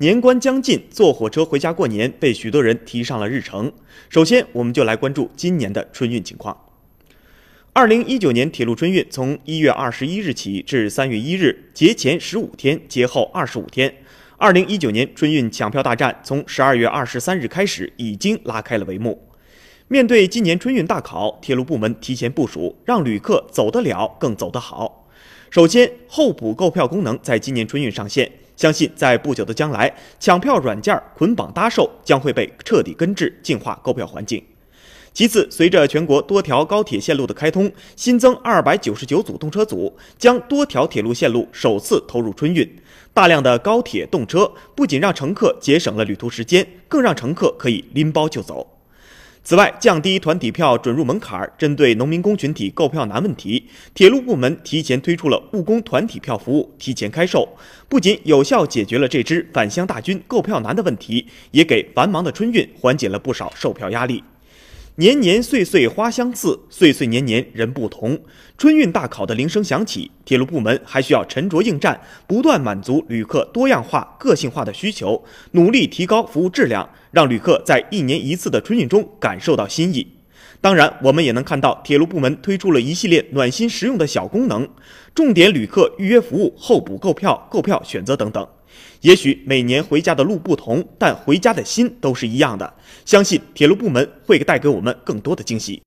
年关将近，坐火车回家过年被许多人提上了日程。首先，我们就来关注今年的春运情况。二零一九年铁路春运从一月二十一日起至三月一日，节前十五天，节后二十五天。二零一九年春运抢票大战从十二月二十三日开始，已经拉开了帷幕。面对今年春运大考，铁路部门提前部署，让旅客走得了，更走得好。首先，候补购票功能在今年春运上线，相信在不久的将来，抢票软件捆绑搭售将会被彻底根治，净化购票环境。其次，随着全国多条高铁线路的开通，新增二百九十九组动车组，将多条铁路线路首次投入春运。大量的高铁动车不仅让乘客节省了旅途时间，更让乘客可以拎包就走。此外，降低团体票准入门槛，针对农民工群体购票难问题，铁路部门提前推出了务工团体票服务，提前开售，不仅有效解决了这支返乡大军购票难的问题，也给繁忙的春运缓解了不少售票压力。年年岁岁花相似，岁岁年年人不同。春运大考的铃声响起，铁路部门还需要沉着应战，不断满足旅客多样化、个性化的需求，努力提高服务质量，让旅客在一年一次的春运中感受到新意。当然，我们也能看到铁路部门推出了一系列暖心实用的小功能，重点旅客预约服务、候补购票、购票选择等等。也许每年回家的路不同，但回家的心都是一样的。相信铁路部门会带给我们更多的惊喜。